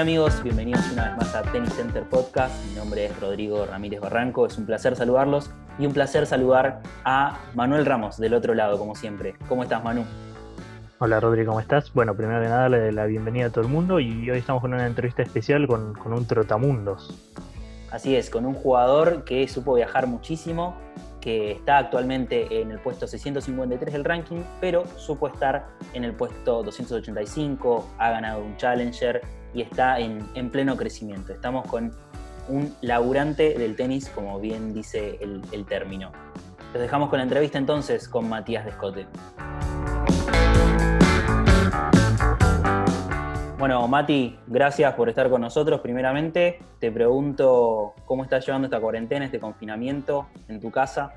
Hola amigos, bienvenidos una vez más a Tennis Center Podcast. Mi nombre es Rodrigo Ramírez Barranco, es un placer saludarlos y un placer saludar a Manuel Ramos del otro lado, como siempre. ¿Cómo estás, Manu? Hola Rodrigo, ¿cómo estás? Bueno, primero que nada, darle la bienvenida a todo el mundo y hoy estamos con una entrevista especial con, con un trotamundos. Así es, con un jugador que supo viajar muchísimo, que está actualmente en el puesto 653 del ranking, pero supo estar en el puesto 285, ha ganado un Challenger y está en, en pleno crecimiento. Estamos con un laburante del tenis, como bien dice el, término. Los dejamos con la entrevista entonces con Matías Descote. Bueno, Mati, gracias por estar con nosotros. Primeramente, te pregunto cómo estás llevando esta cuarentena, este confinamiento en tu casa.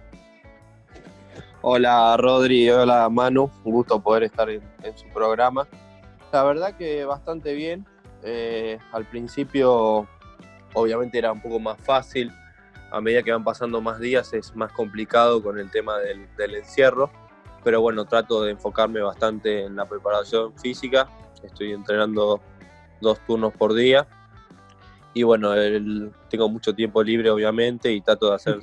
Hola Rodri, hola Manu, un gusto poder estar en su programa. La verdad que bastante bien. Eh, al principio obviamente era un poco más fácil, a medida que van pasando más días es más complicado con el tema del, encierro, pero bueno, trato de enfocarme bastante en la preparación física estoy entrenando dos turnos por día. Y bueno, tengo mucho tiempo libre obviamente y trato de hacer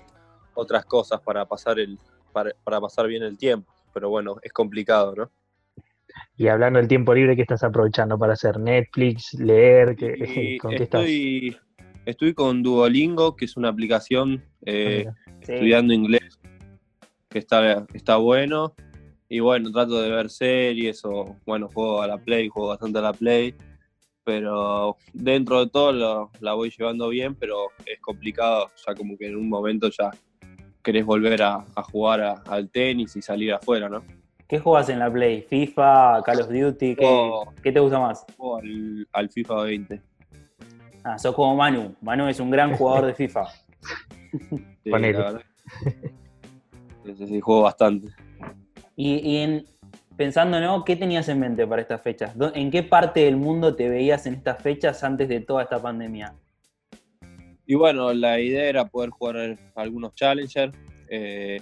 otras cosas para pasar, el, para, pasar bien el tiempo. Pero bueno, es complicado, ¿no? Y hablando del tiempo libre, ¿qué estás aprovechando para hacer? ¿Netflix? ¿Leer? ¿Qué, ¿Con qué estoy, estás? Estoy con Duolingo, que es una aplicación eh, sí. estudiando inglés, que está, está bueno. Y bueno, trato de ver series o, bueno, juego a la Play, juego bastante a la Play. Pero dentro de todo lo, la voy llevando bien, pero es complicado, ya como que en un momento ya querés volver a, a jugar a, al tenis y salir afuera, ¿no? ¿Qué juegas en la Play? ¿FIFA? ¿Call of Duty? ¿Qué, Oh. ¿qué te gusta más? Al, al FIFA 20. Ah, sos como Manu. Manu es un gran jugador de FIFA. Sí, Ponele. la verdad. Sí, juego bastante. Y, y en, pensando, ¿no? ¿Qué tenías en mente para estas fechas? ¿Dó- ¿En qué parte del mundo te veías en estas fechas antes de toda esta pandemia? Y bueno, la idea era poder jugar algunos Challenger. eh,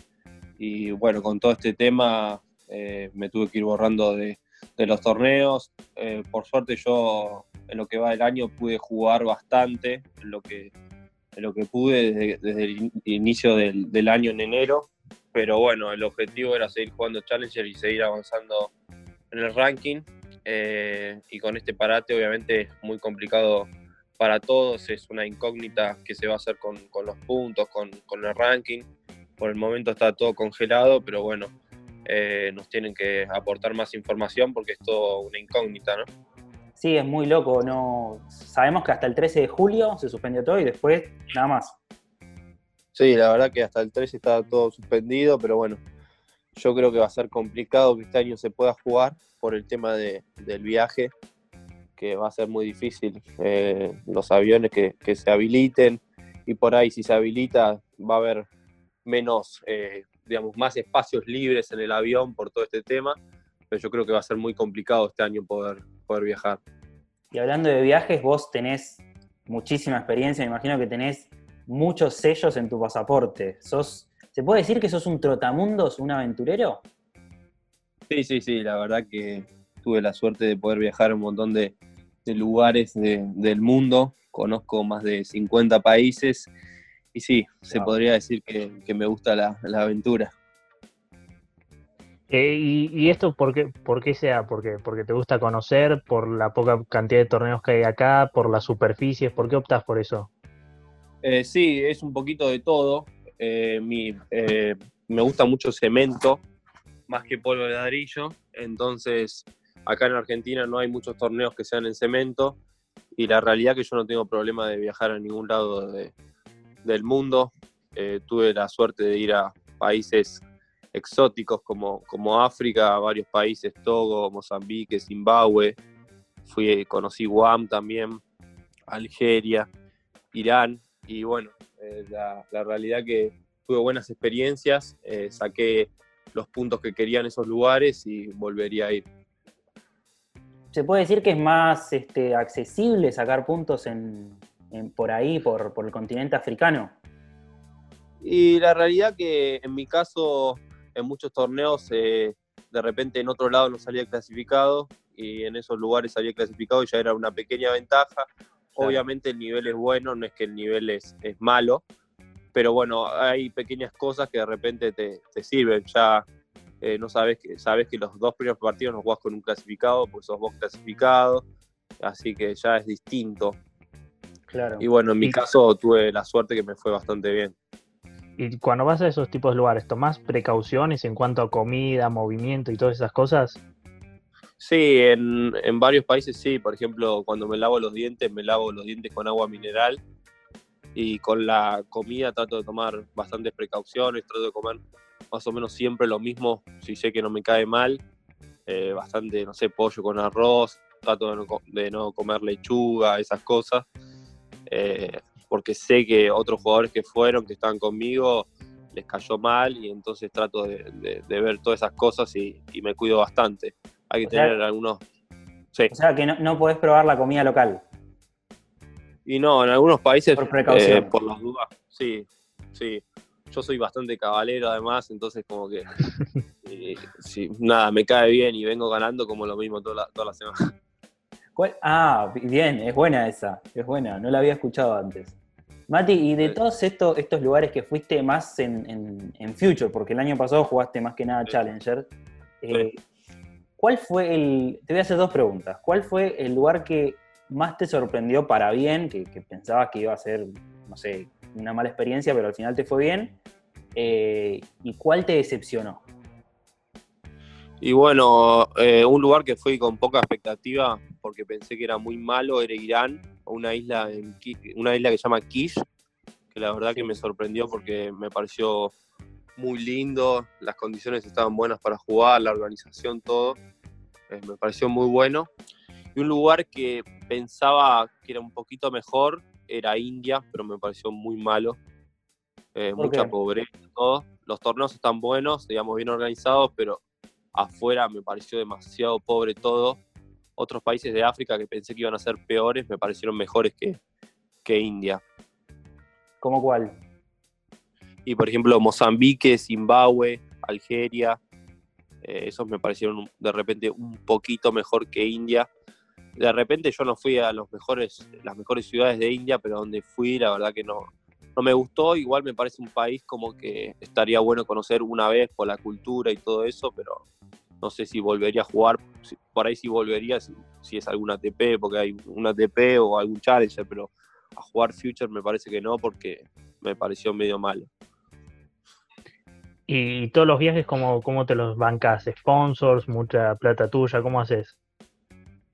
y bueno, con todo este tema eh, me tuve que ir borrando de, los torneos. Eh, por suerte yo en lo que va del año pude jugar bastante, en lo que, lo que pude desde, el in- inicio del, año en enero. Pero bueno, el objetivo era seguir jugando Challenger y seguir avanzando en el ranking. eh, y con este parate obviamente es muy complicado para todos, es una incógnita que se va a hacer con, los puntos, con, el ranking. Por el momento está todo congelado, pero bueno, eh, nos tienen que aportar más información porque es todo una incógnita, ¿no? Sí, es muy loco. No, sabemos que hasta el 13 de julio se suspendió todo y después nada más. Sí, la verdad que hasta el 13 está todo suspendido, pero bueno, yo creo que va a ser complicado que este año se pueda jugar por el tema de, del viaje, que va a ser muy difícil. Eh, los aviones que, que, se habiliten y por ahí si se habilita va a haber menos, eh, digamos, más espacios libres en el avión por todo este tema, pero yo creo que va a ser muy complicado este año poder, poder viajar. Y hablando de viajes, vos tenés muchísima experiencia, me imagino que tenés muchos sellos en tu pasaporte. ¿Sos, ¿Se puede decir que sos un trotamundos, un aventurero? Sí, sí, sí, la verdad que tuve la suerte de poder viajar a un montón de, de lugares de, del mundo, conozco más de 50 países y sí, se Wow. podría decir que, que me gusta la, la aventura. Eh, y, y esto por qué, por qué sea? Porque, porque te gusta conocer, por la poca cantidad de torneos que hay acá, por las superficies, ¿por qué optas por eso? Eh, sí, es un poquito de todo. Eh, mi, eh, me gusta mucho cemento, más que polvo de ladrillo. Entonces, acá en Argentina no hay muchos torneos que sean en cemento. Y la realidad es que yo no tengo problema de viajar a ningún lado de, del mundo. Eh, tuve la suerte de ir a países exóticos como, como África, varios países, Togo, Mozambique, Zimbabue. Fui, conocí Guam también, Algeria, Irán. Y bueno, eh, la, la, realidad que tuve buenas experiencias, eh, saqué los puntos que quería en esos lugares y volvería a ir. ¿Se puede decir que es más este, accesible sacar puntos en, en, por ahí, por, por, el continente africano? Y la realidad que en mi caso, en muchos torneos, eh, de repente en otro lado no salía clasificado y en esos lugares había clasificado y ya era una pequeña ventaja. Obviamente el nivel es bueno, no es que el nivel es, es malo, pero bueno, hay pequeñas cosas que de repente te, te sirven. Ya eh, no sabes que, sabes que los dos primeros partidos no jugás con un clasificado, pues sos vos clasificado, así que ya es distinto. Claro. Y bueno, en mi caso tuve la suerte que me fue bastante bien. Y cuando vas a esos tipos de lugares, ¿tomás precauciones en cuanto a comida, movimiento y todas esas cosas? Sí, en, en, varios países sí. Por ejemplo, cuando me lavo los dientes, me lavo los dientes con agua mineral. Y con la comida trato de tomar bastantes precauciones, trato de comer más o menos siempre lo mismo, si sé que no me cae mal. Eh, bastante, no sé, pollo con arroz, trato de no, de no comer lechuga, esas cosas. Eh, porque sé que otros jugadores que fueron, que estaban conmigo, les cayó mal y entonces trato de, de, ver todas esas cosas y, y, me cuido bastante. Hay que o tener sea, algunos... Sí. O sea, que no, no podés probar la comida local. Y no, en algunos países, por, precaución. Eh, por las dudas, sí, sí. Yo soy bastante cabalero además, entonces como que, eh, sí, nada, me cae bien y vengo ganando como lo mismo toda la, toda la semana. ¿Cuál? Ah, bien, es buena esa, es buena, no la había escuchado antes. Mati, y de todos estos, estos lugares que fuiste más en, en, en, Future, porque el año pasado jugaste más que nada Challenger, eh, ¿cuál fue el... Te voy a hacer dos preguntas. ¿Cuál fue el lugar que más te sorprendió para bien, que, que pensabas que iba a ser, no sé, una mala experiencia, pero al final te fue bien? Eh, ¿Y cuál te decepcionó? Y bueno, eh, un lugar que fui con poca expectativa porque pensé que era muy malo era Irán, una isla, en, una isla que se llama Kish, que la verdad que me sorprendió porque me pareció muy lindo, las condiciones estaban buenas para jugar, la organización, todo, eh, me pareció muy bueno. Y un lugar que pensaba que era un poquito mejor era India, pero me pareció muy malo, eh, mucha pobreza, todo. Los torneos están buenos, digamos, bien organizados, pero afuera me pareció demasiado pobre todo. Otros países de África que pensé que iban a ser peores me parecieron mejores que, que India. ¿Cómo cuál? Y por ejemplo, Mozambique, Zimbabue, Algeria, eh, esos me parecieron de repente un poquito mejor que India. De repente yo no fui a los mejores, las mejores ciudades de India, pero donde fui, la verdad que no, no me gustó. Igual me parece un país como que estaría bueno conocer una vez por la cultura y todo eso, pero no sé si volvería a jugar, por ahí sí volvería si, si, es algún ATP, porque hay un ATP o algún Challenger, pero a jugar Future me parece que no, porque me pareció medio malo. ¿Y todos los viajes cómo, cómo te los bancas? ¿Sponsors? ¿Mucha plata tuya? ¿Cómo haces?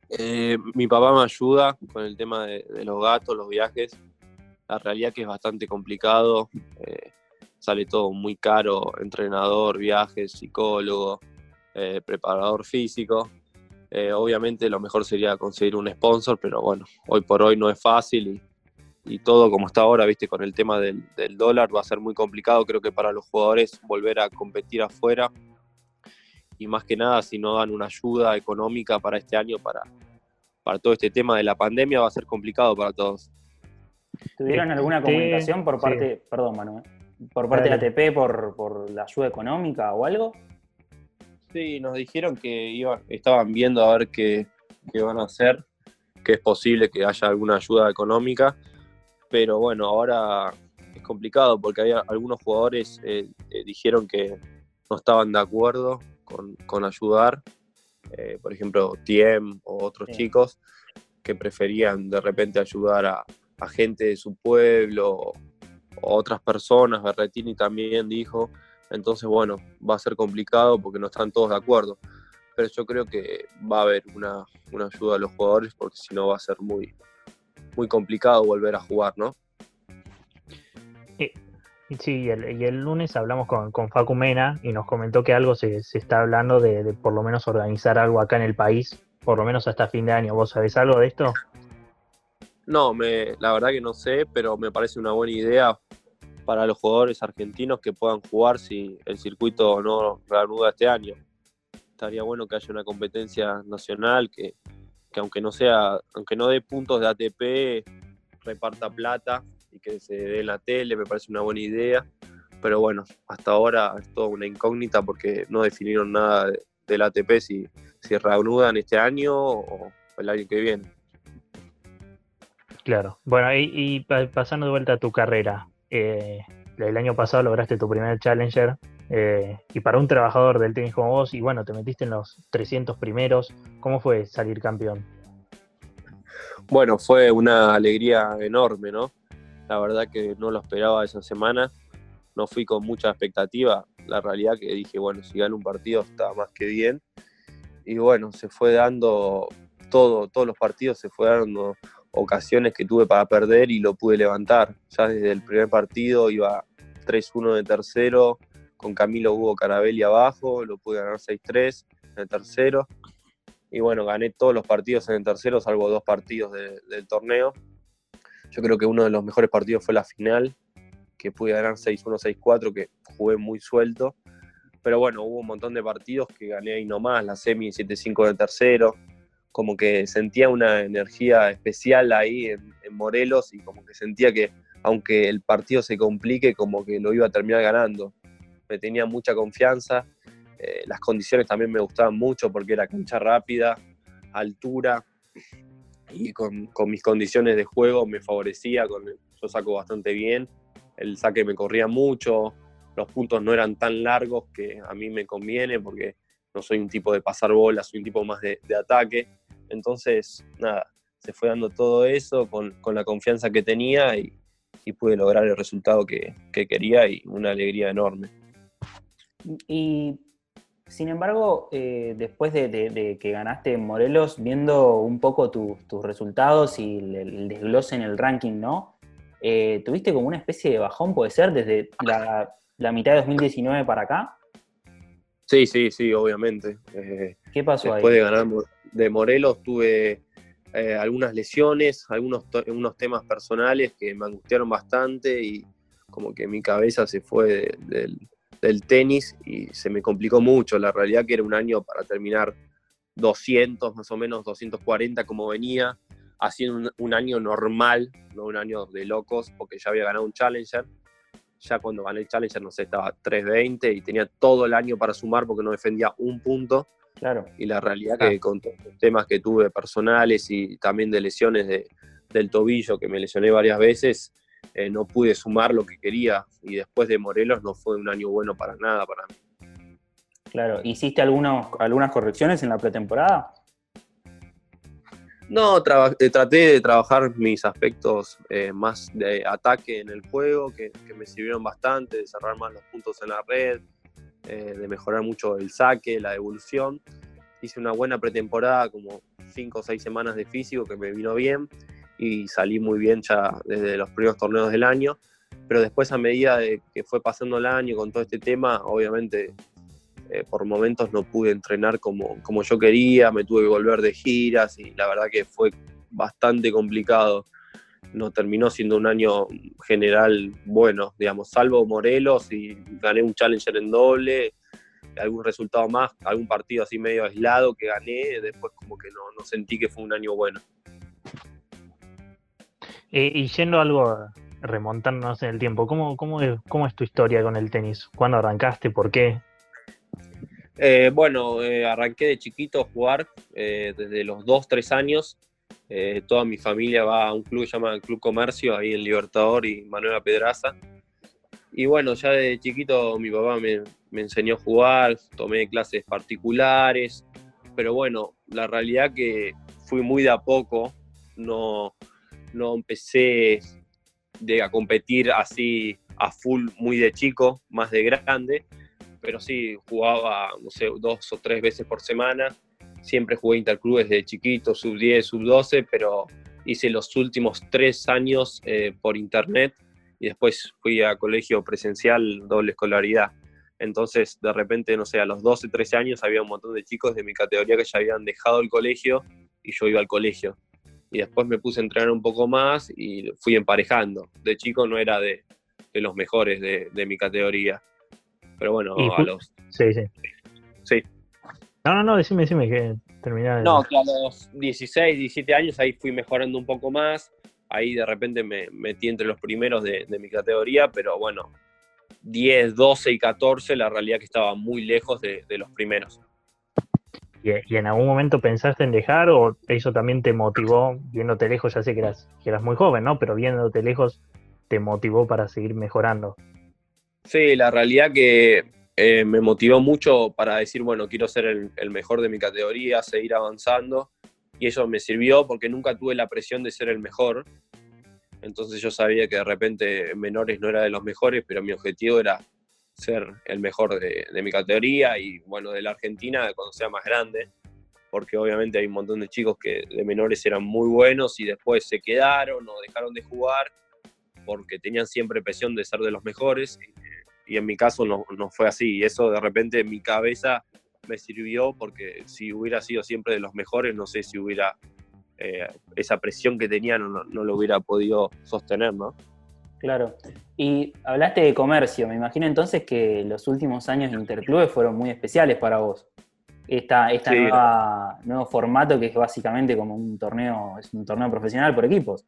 Eh, mi papá me ayuda con el tema de, de, los gatos, los viajes. La realidad que es bastante complicado. Eh, sale todo muy caro, entrenador, viajes, psicólogo, eh, preparador físico. Eh, obviamente lo mejor sería conseguir un sponsor, pero bueno, hoy por hoy no es fácil y, y todo como está ahora, viste, con el tema del, del, dólar va a ser muy complicado, creo que para los jugadores volver a competir afuera y más que nada si no dan una ayuda económica para este año, para, para todo este tema de la pandemia, va a ser complicado para todos. ¿Tuvieron alguna comunicación por parte, sí. perdón Manuel, por parte de ATP por, por la ayuda económica o algo? Sí, nos dijeron que iban, estaban viendo a ver qué, qué van a hacer, que es posible que haya alguna ayuda económica, pero bueno, ahora es complicado porque hay algunos jugadores eh, eh, dijeron que no estaban de acuerdo con, con ayudar, eh, por ejemplo, Tiem o otros sí. chicos que preferían de repente ayudar a, gente de su pueblo otras personas, Berretini también dijo, entonces bueno, va a ser complicado porque no están todos de acuerdo, pero yo creo que va a haber una, una ayuda a los jugadores porque si no va a ser muy, muy complicado volver a jugar, ¿no? Sí, y el, lunes hablamos con, con, Facu Mena y nos comentó que algo se, se está hablando de, por lo menos organizar algo acá en el país, por lo menos hasta fin de año. ¿Vos sabés algo de esto? No, me, la verdad que no sé, pero me parece una buena idea para los jugadores argentinos que puedan jugar si el circuito no reanuda este año. Estaría bueno que haya una competencia nacional que, que aunque no sea, aunque no dé puntos de ATP, reparta plata y que se dé en la tele, me parece una buena idea. Pero bueno, hasta ahora es toda una incógnita porque no definieron nada de, del ATP si reanudan este año o el año que viene. Claro. Bueno, y, pasando de vuelta a tu carrera, eh, el año pasado lograste tu primer Challenger eh, y para un trabajador del tenis como vos, y bueno, te metiste en los 300 primeros, ¿cómo fue salir campeón? Bueno, fue una alegría enorme, ¿no? La verdad que no lo esperaba esa semana, no fui con mucha expectativa, la realidad que dije, bueno, si gano un partido está más que bien, y bueno, se fue dando todo, todos los partidos se fue dando ocasiones que tuve para perder y lo pude levantar. Ya desde el primer partido iba 3-1 de tercero, con Camilo Hugo Carabelli abajo, lo pude ganar 6-3 en el tercero. Y bueno, gané todos los partidos en el tercero, salvo dos partidos del torneo. Yo creo que uno de los mejores partidos fue la final, que pude ganar 6-1, 6-4, que jugué muy suelto. Pero bueno, hubo un montón de partidos que gané ahí nomás, la semi 7-5 de tercero, como que sentía una energía especial ahí en, Morelos y como que sentía que aunque el partido se complique, como que lo iba a terminar ganando. Me tenía mucha confianza, eh, las condiciones también me gustaban mucho porque era cancha rápida, altura y con, mis condiciones de juego me favorecía, yo saco bastante bien, el saque me corría mucho, los puntos no eran tan largos que a mí me conviene porque no soy un tipo de pasar bolas, soy un tipo más de ataque entonces, nada, se fue dando todo eso con, la confianza que tenía y, pude lograr el resultado que, quería y una alegría enorme. Y sin embargo, eh, después de, que ganaste en Morelos, viendo un poco tus resultados y el, desglose en el ranking, ¿no? Eh, ¿Tuviste como una especie de bajón, puede ser, desde la, mitad de 2019 para acá? Sí, sí, sí, obviamente. Eh, ¿Qué pasó ahí? Después de ganar de Morelos tuve eh, algunas lesiones, algunos unos temas personales que me angustiaron bastante y como que mi cabeza se fue del, tenis y se me complicó mucho. La realidad que era un año para terminar 200, más o menos 240 como venía, haciendo un, año normal, no un año de locos, porque ya había ganado un Challenger. Ya cuando gané el Challenger, no sé, estaba 320 y tenía todo el año para sumar porque no defendía un punto Claro. Y la realidad que con todos los temas que tuve personales y también de lesiones de, del tobillo, que me lesioné varias veces, eh, no pude sumar lo que quería. Y después de Morelos no fue un año bueno para nada para mí. Claro, ¿hiciste algunos, algunas correcciones en la pretemporada? No, eh, traté de trabajar mis aspectos eh, más de ataque en el juego, que, que, me sirvieron bastante, de cerrar más los puntos en la red, eh, de mejorar mucho el saque, la evolución. Hice una buena pretemporada, como cinco o seis semanas de físico, que me vino bien y salí muy bien ya desde los primeros torneos del año. Pero después, a medida de que fue pasando el año con todo este tema, obviamente eh, por momentos no pude entrenar como, como yo quería, me tuve que volver de giras y la verdad que fue bastante complicado no terminó siendo un año general bueno, digamos, salvo Morelos y gané un Challenger en doble, algún resultado más, algún partido así medio aislado que gané, después como que no, sentí que fue un año bueno. Eh, y yendo algo, remontándonos en el tiempo, ¿cómo, cómo, es, cómo es tu historia con el tenis? ¿Cuándo arrancaste? ¿Por qué? Eh, bueno, eh, arranqué de chiquito a jugar desde los 2, 3 años. Eh, toda mi familia va a un club llamado Club Comercio, ahí en Libertador y Manuela Pedraza. Y bueno, ya de chiquito mi papá me, enseñó a jugar, tomé clases particulares, pero bueno, la realidad que fui muy de a poco, no, no empecé de, a competir así a full muy de chico, más de grande, pero sí jugaba, no sé, dos o tres veces por semana Siempre jugué interclubes de chiquito, sub 10, sub 12, pero hice los últimos tres años eh, por internet y después fui a colegio presencial, doble escolaridad. Entonces, de repente, no sé, a los 12, 13 años había un montón de chicos de mi categoría que ya habían dejado el colegio y yo iba al colegio. Y después me puse a entrenar un poco más y fui emparejando. De chico no era de, los mejores de, de, mi categoría. Pero bueno, a los... Sí, sí. Sí. No, no, no, decime, decime que terminar. No, que a los 16, 17 años ahí fui mejorando un poco más. Ahí de repente me metí entre los primeros de, mi categoría, pero bueno, 10, 12 y 14, la realidad que estaba muy lejos de, los primeros. ¿Y, en algún momento pensaste en dejar o eso también te motivó, viéndote lejos, ya sé que eras, que eras muy joven, ¿no? Pero viéndote lejos, te motivó para seguir mejorando. Sí, la realidad que eh, me motivó mucho para decir, bueno, quiero ser el, mejor de mi categoría, seguir avanzando. Y eso me sirvió porque nunca tuve la presión de ser el mejor. Entonces yo sabía que de repente menores no era de los mejores, pero mi objetivo era ser el mejor de, mi categoría y bueno, de la Argentina cuando sea más grande, porque obviamente hay un montón de chicos que de menores eran muy buenos y después se quedaron o dejaron de jugar porque tenían siempre presión de ser de los mejores y en mi caso no, fue así y eso de repente en mi cabeza me sirvió porque si hubiera sido siempre de los mejores no sé si hubiera eh, esa presión que tenía no, no lo hubiera podido sostener, ¿no? Claro. Y hablaste de comercio, me imagino entonces que los últimos años de Interclubes fueron muy especiales para vos. Esta, esta nuevo formato que es básicamente como un torneo, es un torneo profesional por equipos.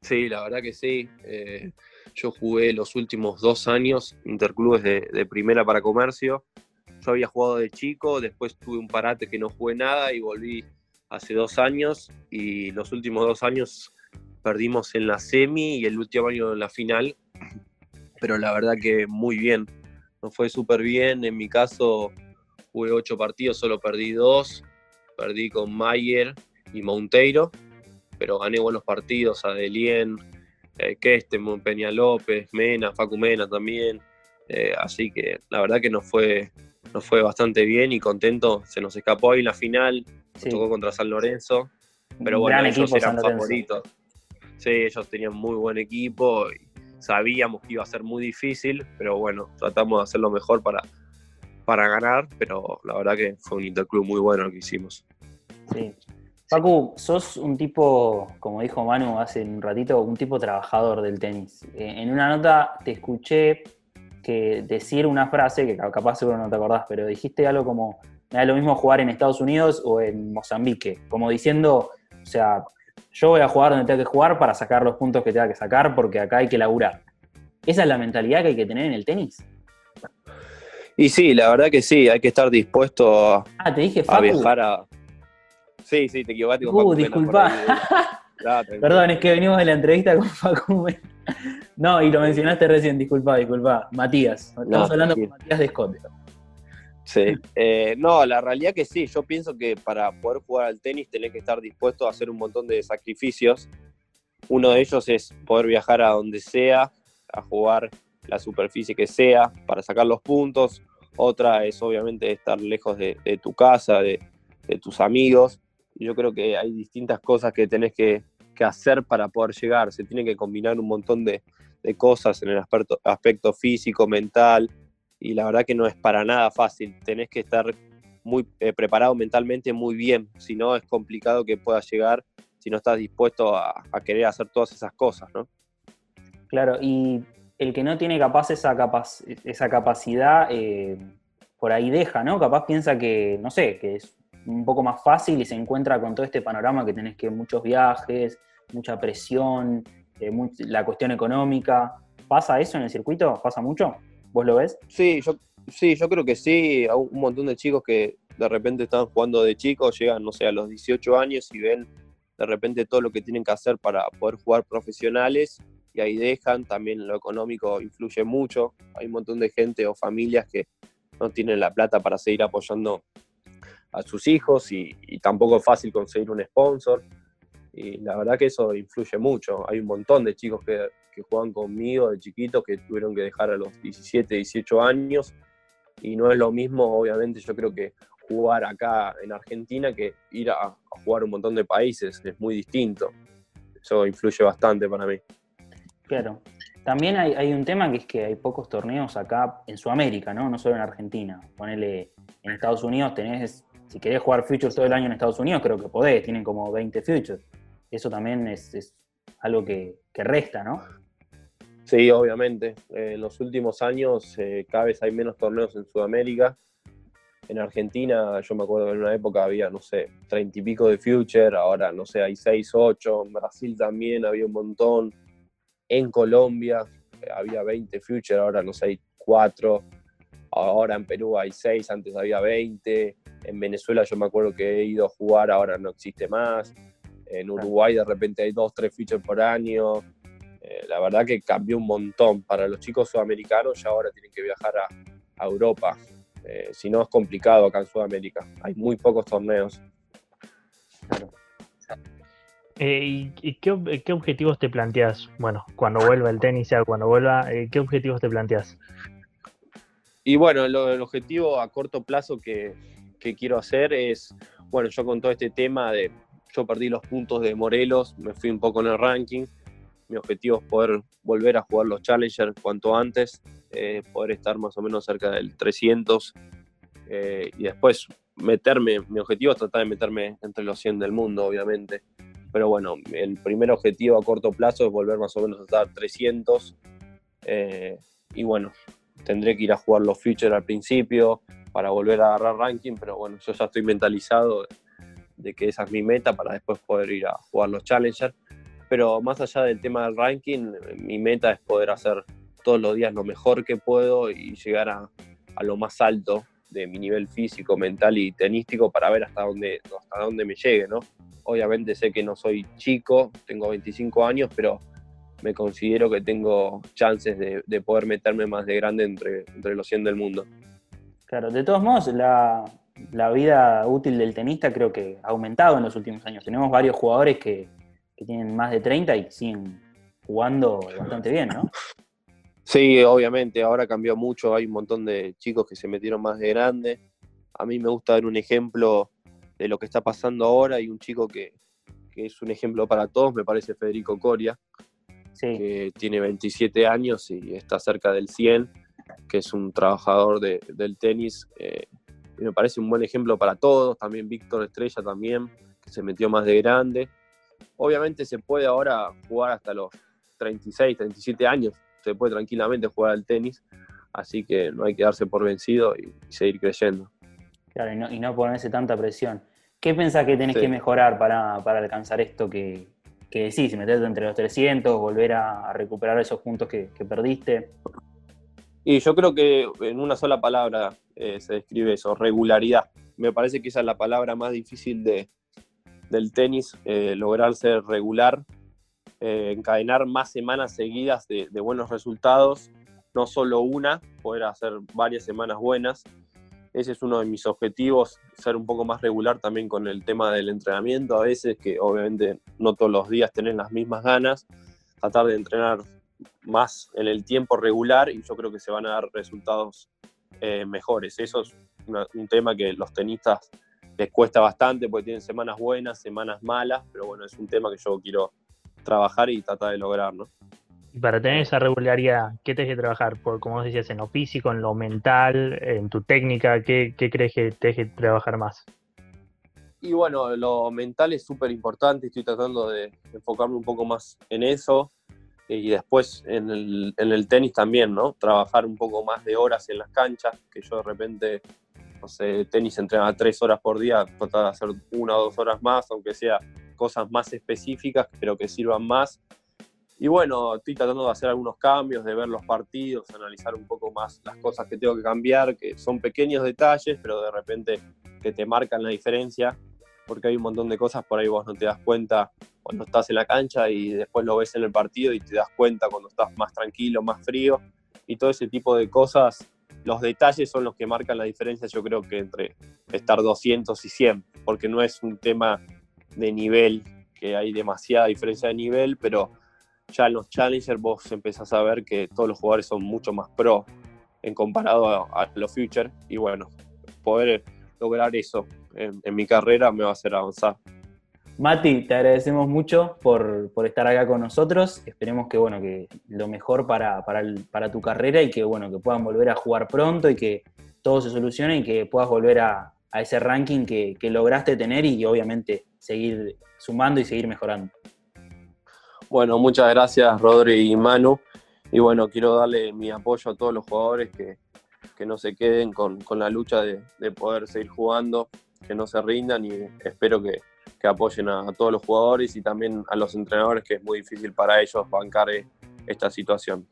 Sí, la verdad que sí. Eh, yo jugué los últimos dos años interclubes de, primera para comercio. Yo había jugado de chico, después tuve un parate que no jugué nada y volví hace dos años. Y los últimos dos años perdimos en la semi y el último año en la final, pero la verdad que muy bien, nos fue súper bien, en mi caso jugué ocho partidos, solo perdí dos, perdí con Mayer y Monteiro, pero gané buenos partidos, Adelien, eh, Kestem, Peña López, Mena, Facu Mena también, eh, así que la verdad que nos fue, nos fue bastante bien y contento, se nos escapó ahí la final, tocó contra San Lorenzo, pero bueno, ellos eran favoritos. Sí, ellos tenían muy buen equipo y sabíamos que iba a ser muy difícil, pero bueno, tratamos de hacer lo mejor para, para ganar, pero la verdad que fue un interclub muy bueno lo que hicimos. Sí. Pacu, sos un tipo, como dijo Manu hace un ratito, un tipo trabajador del tenis. Eh, en una nota te escuché que decir una frase, que capaz seguro no te acordás, pero dijiste algo como, me da lo mismo jugar en Estados Unidos o en Mozambique, como diciendo, o sea, yo voy a jugar donde tenga que jugar para sacar los puntos que tenga que sacar porque acá hay que laburar. ¿Esa es la mentalidad que hay que tener en el tenis? Y sí, la verdad que sí, hay que estar dispuesto a, ah, ¿te dije, a viajar a... Sí, sí, te equivocaste con uh, disculpa. Perdón, es que venimos de la entrevista con Facu. No, y lo mencionaste recién, disculpa, disculpa. Matías. Estamos hablando con Matías de Scott. Sí, eh, no, la realidad que sí, yo pienso que para poder jugar al tenis tenés que estar dispuesto a hacer un montón de sacrificios. Uno de ellos es poder viajar a donde sea, a jugar la superficie que sea, para sacar los puntos. Otra es obviamente estar lejos de, tu casa, de, tus amigos. Yo creo que hay distintas cosas que tenés que, hacer para poder llegar. Se tiene que combinar un montón de, cosas en el aspecto, aspecto físico, mental, y la verdad que no es para nada fácil. Tenés que estar muy eh, preparado mentalmente muy bien, si no es complicado que puedas llegar si no estás dispuesto a, querer hacer todas esas cosas, ¿no? Claro, y el que no tiene capaz esa, esa capacidad, eh, por ahí deja, ¿no? Capaz piensa que, no sé, que es un poco más fácil y se encuentra con todo este panorama que tenés que muchos viajes, mucha presión, eh, la cuestión económica. ¿Pasa eso en el circuito? ¿Pasa mucho? ¿Vos lo ves? Sí, yo, sí, yo creo que sí. Un montón de chicos que de repente están jugando de chicos, llegan, no sé, a los 18 años y ven de repente todo lo que tienen que hacer para poder jugar profesionales y ahí dejan. También lo económico influye mucho. Hay un montón de gente o familias que no tienen la plata para seguir apoyando a sus hijos y, tampoco es fácil conseguir un sponsor. Y la verdad que eso influye mucho. Hay un montón de chicos que que juegan conmigo de chiquitos que tuvieron que dejar a los 17, 18 años. Y no es lo mismo, obviamente, yo creo que jugar acá en Argentina que ir a, jugar un montón de países. Es muy distinto. Eso influye bastante para mí. Claro. También hay, un tema que es que hay pocos torneos acá en Sudamérica, ¿no? No solo en Argentina. Ponele en Estados Unidos, tenés, si querés jugar Futures todo el año en Estados Unidos, creo que podés, tienen como 20 Futures. Eso también es, algo que, resta, ¿no? Sí, obviamente. en los últimos años eh, cada vez hay menos torneos en Sudamérica. En Argentina, yo me acuerdo que en una época había, no sé, treinta y pico de Future, ahora, no sé, hay seis, ocho. En Brasil también había un montón. En Colombia eh, había 20 Future, ahora, no sé, hay cuatro. Ahora en Perú hay seis, antes había 20. En Venezuela yo me acuerdo que he ido a jugar, ahora no existe más. En Uruguay de repente hay dos, tres features por año. Eh, la verdad que cambió un montón. Para los chicos sudamericanos ya ahora tienen que viajar a, Europa. Eh, si no es complicado acá en Sudamérica. Hay muy pocos torneos. Claro. Eh, ¿Y, qué, objetivos te planteas? Bueno, cuando vuelva el tenis, ya cuando vuelva, eh, ¿qué objetivos te planteas? Y bueno, el objetivo a corto plazo que, quiero hacer es, bueno, yo con todo este tema de, yo perdí los puntos de Morelos, me fui un poco en el ranking, mi objetivo es poder volver a jugar los Challengers cuanto antes, eh, poder estar más o menos cerca del 300 y después meterme, mi objetivo es tratar de meterme entre los 100 del mundo, obviamente. Pero bueno, el primer objetivo a corto plazo es volver más o menos a estar 300. Eh, y bueno, tendré que ir a jugar los features al principio para volver a agarrar ranking, pero bueno, yo ya estoy mentalizado de que esa es mi meta para después poder ir a jugar los challengers. Pero más allá del tema del ranking, mi meta es poder hacer todos los días lo mejor que puedo y llegar a, a lo más alto de mi nivel físico, mental y tenístico para ver hasta dónde, hasta dónde me llegue, ¿no? Obviamente sé que no soy chico, tengo 25 años, pero me considero que tengo chances de, poder meterme más de grande entre, entre los 100 del mundo. Claro, de todos modos, la, vida útil del tenista creo que ha aumentado en los últimos años. Tenemos varios jugadores que, que tienen más de 30 y siguen jugando bastante bien, ¿no? Sí, obviamente, ahora cambió mucho, hay un montón de chicos que se metieron más de grande. A mí me gusta dar un ejemplo de lo que está pasando ahora y un chico que, es un ejemplo para todos, me parece Federico Coria, que tiene 27 años y está cerca del 100, que es un trabajador del tenis. Eh, y me parece un buen ejemplo para todos, también Víctor Estrella también, que se metió más de grande. Obviamente se puede ahora jugar hasta los 36, 37 años, se puede tranquilamente jugar al tenis, así que no hay que darse por vencido y, seguir creyendo. Claro, y no, ponerse tanta presión. ¿Qué pensás que tenés que mejorar para, alcanzar esto que, que decís, meterte entre los 300, volver a, recuperar esos puntos que, perdiste? Y yo creo que en una sola palabra eh, se describe eso, regularidad. Me parece que esa es la palabra más difícil de, del tenis, eh, lograr ser regular eh, encadenar más semanas seguidas de, buenos resultados, no solo una, poder hacer varias semanas buenas. Ese es uno de mis objetivos, ser un poco más regular también con el tema del entrenamiento, a veces que obviamente no todos los días tener las mismas ganas, tratar de entrenar más en el tiempo regular y yo creo que se van a dar resultados eh, mejores. Eso es un tema que los tenistas les cuesta bastante porque tienen semanas buenas, semanas malas, pero bueno, es un tema que yo quiero trabajar y tratar de lograr, ¿no? Y para tener esa regularidad, ¿qué tienes que trabajar? Por, como decías, en lo físico, en lo mental, en tu técnica, ¿qué, crees que te que trabajar más? Y bueno, lo mental es súper importante, estoy tratando de enfocarme un poco más en eso. Y después en el, en el tenis también, ¿no? Trabajar un poco más de horas en las canchas, que yo de repente, no sé, tenis entrena tres horas por día, tratar de hacer una o dos horas más, aunque sea cosas más específicas, pero que sirvan más. Y bueno, estoy tratando de hacer algunos cambios, de ver los partidos, analizar un poco más las cosas que tengo que cambiar, que son pequeños detalles, pero de repente que te marcan la diferencia, porque hay un montón de cosas por ahí vos no te das cuenta cuando estás en la cancha y después lo ves en el partido y te das cuenta cuando estás más tranquilo, más frío, y todo ese tipo de cosas, los detalles son los que marcan la diferencia, yo creo que entre estar 200 y 100, porque no es un tema de nivel, que hay demasiada diferencia de nivel, pero ya los Challengers vos empezás a ver que todos los jugadores son mucho más pro en comparado a, los Future. Y bueno, poder lograr eso en, mi carrera me va a hacer avanzar. Mati, te agradecemos mucho por, estar acá con nosotros. Esperemos que, bueno, que lo mejor para, para, tu carrera y que, bueno, que puedan volver a jugar pronto y que todo se solucione y que puedas volver a, a ese ranking que, lograste tener y obviamente seguir sumando y seguir mejorando. Bueno, muchas gracias Rodri y Manu. Y bueno, quiero darle mi apoyo a todos los jugadores que, no se queden con, la lucha de, poder seguir jugando, que no se rindan y espero que, apoyen a, todos los jugadores y también a los entrenadores, que es muy difícil para ellos bancar eh, esta situación.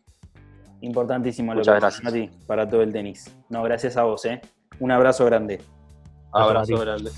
Importantísimo lo que gracias. a ti para todo el tenis. No, gracias a vos, ¿eh? Un abrazo grande. Abrazo grande.